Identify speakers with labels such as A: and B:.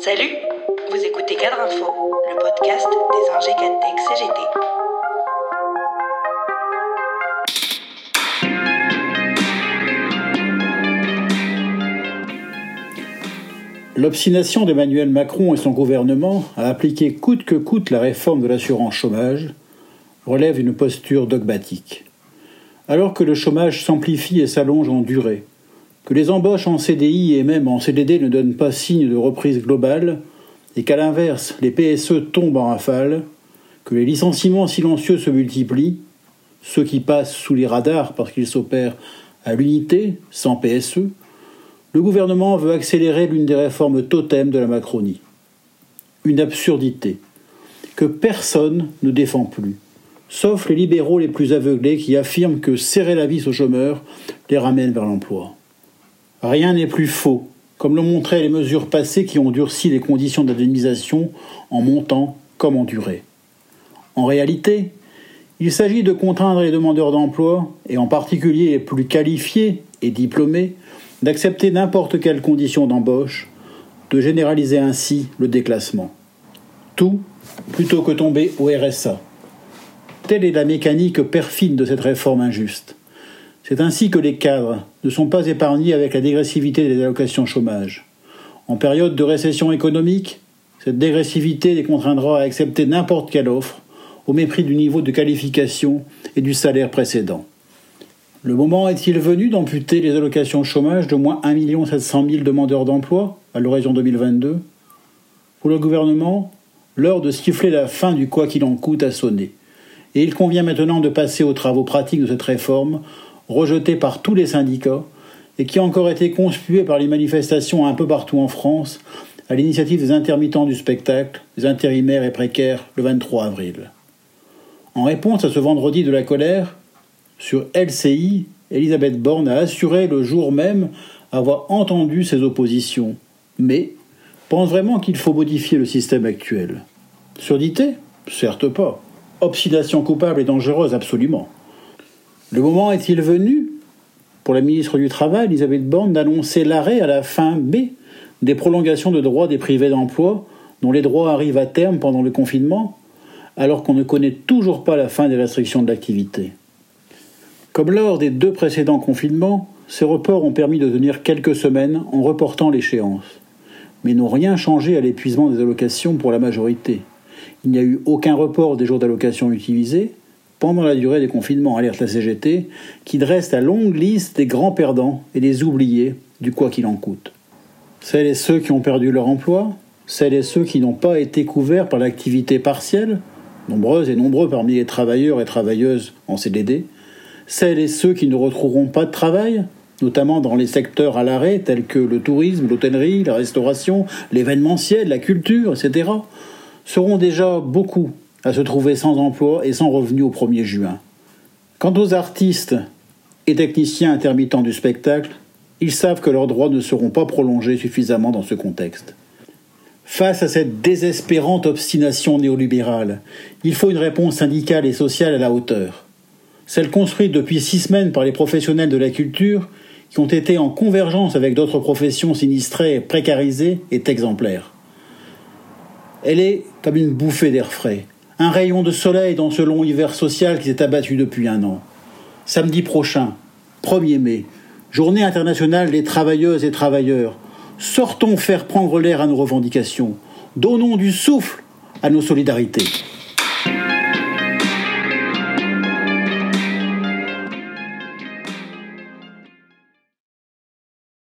A: Salut, vous écoutez Cadre Info, le podcast des ingé Cantech CGT.
B: L'obstination d'Emmanuel Macron et son gouvernement à appliquer coûte que coûte la réforme de l'assurance chômage relève d'une posture dogmatique. Alors que le chômage s'amplifie et s'allonge en durée, que les embauches en CDI et même en CDD ne donnent pas signe de reprise globale, et qu'à l'inverse, les PSE tombent en rafale, que les licenciements silencieux se multiplient, ceux qui passent sous les radars parce qu'ils s'opèrent à l'unité, sans PSE, le gouvernement veut accélérer l'une des réformes totems de la Macronie. Une absurdité que personne ne défend plus, sauf les libéraux les plus aveuglés qui affirment que serrer la vis aux chômeurs les ramène vers l'emploi. Rien n'est plus faux, comme l'ont montré les mesures passées qui ont durci les conditions d'indemnisation en montant comme en durée. En réalité, il s'agit de contraindre les demandeurs d'emploi, et en particulier les plus qualifiés et diplômés, d'accepter n'importe quelle condition d'embauche, de généraliser ainsi le déclassement. Tout plutôt que tomber au RSA. Telle est la mécanique perfide de cette réforme injuste. C'est ainsi que les cadres ne sont pas épargnés avec la dégressivité des allocations chômage. En période de récession économique, cette dégressivité les contraindra à accepter n'importe quelle offre, au mépris du niveau de qualification et du salaire précédent. Le moment est-il venu d'amputer les allocations chômage de moins 1 700 000 demandeurs d'emploi à l'horizon 2022 Pour le gouvernement, l'heure de siffler la fin du quoi qu'il en coûte a sonné. Et il convient maintenant de passer aux travaux pratiques de cette réforme, rejetée par tous les syndicats, et qui a encore été conspuée par les manifestations un peu partout en France, à l'initiative des intermittents du spectacle, des intérimaires et précaires, le 23 avril. En réponse à ce vendredi de la colère, sur LCI, Elisabeth Borne a assuré le jour même avoir entendu ses oppositions, mais pense vraiment qu'il faut modifier le système actuel. Surdité? Certes pas. Obstination coupable et dangereuse, absolument. Le moment est-il venu, pour la ministre du Travail, Elisabeth Borne, d'annoncer l'arrêt à la fin B des prolongations de droits des privés d'emploi, dont les droits arrivent à terme pendant le confinement, alors qu'on ne connaît toujours pas la fin des restrictions de l'activité? Comme lors des deux précédents confinements, ces reports ont permis de tenir quelques semaines en reportant l'échéance, mais n'ont rien changé à l'épuisement des allocations pour la majorité. Il n'y a eu aucun report des jours d'allocation utilisés pendant la durée des confinements, alerte la CGT, qui dresse la longue liste des grands perdants et des oubliés du quoi qu'il en coûte. Celles et ceux qui ont perdu leur emploi, celles et ceux qui n'ont pas été couverts par l'activité partielle, nombreuses et nombreux parmi les travailleurs et travailleuses en CDD, celles et ceux qui ne retrouveront pas de travail, notamment dans les secteurs à l'arrêt tels que le tourisme, l'hôtellerie, la restauration, l'événementiel, la culture, etc., seront déjà beaucoup à se trouver sans emploi et sans revenu au 1er juin. Quant aux artistes et techniciens intermittents du spectacle, ils savent que leurs droits ne seront pas prolongés suffisamment dans ce contexte. Face à cette désespérante obstination néolibérale, il faut une réponse syndicale et sociale à la hauteur celle construite depuis six semaines par les professionnels de la culture, qui ont été en convergence avec d'autres professions sinistrées précarisées, est exemplaire. Elle est comme une bouffée d'air frais, un rayon de soleil dans ce long hiver social qui s'est abattu depuis un an. Samedi prochain, 1er mai, journée internationale des travailleuses et travailleurs, sortons faire prendre l'air à nos revendications, donnons du souffle à nos solidarités.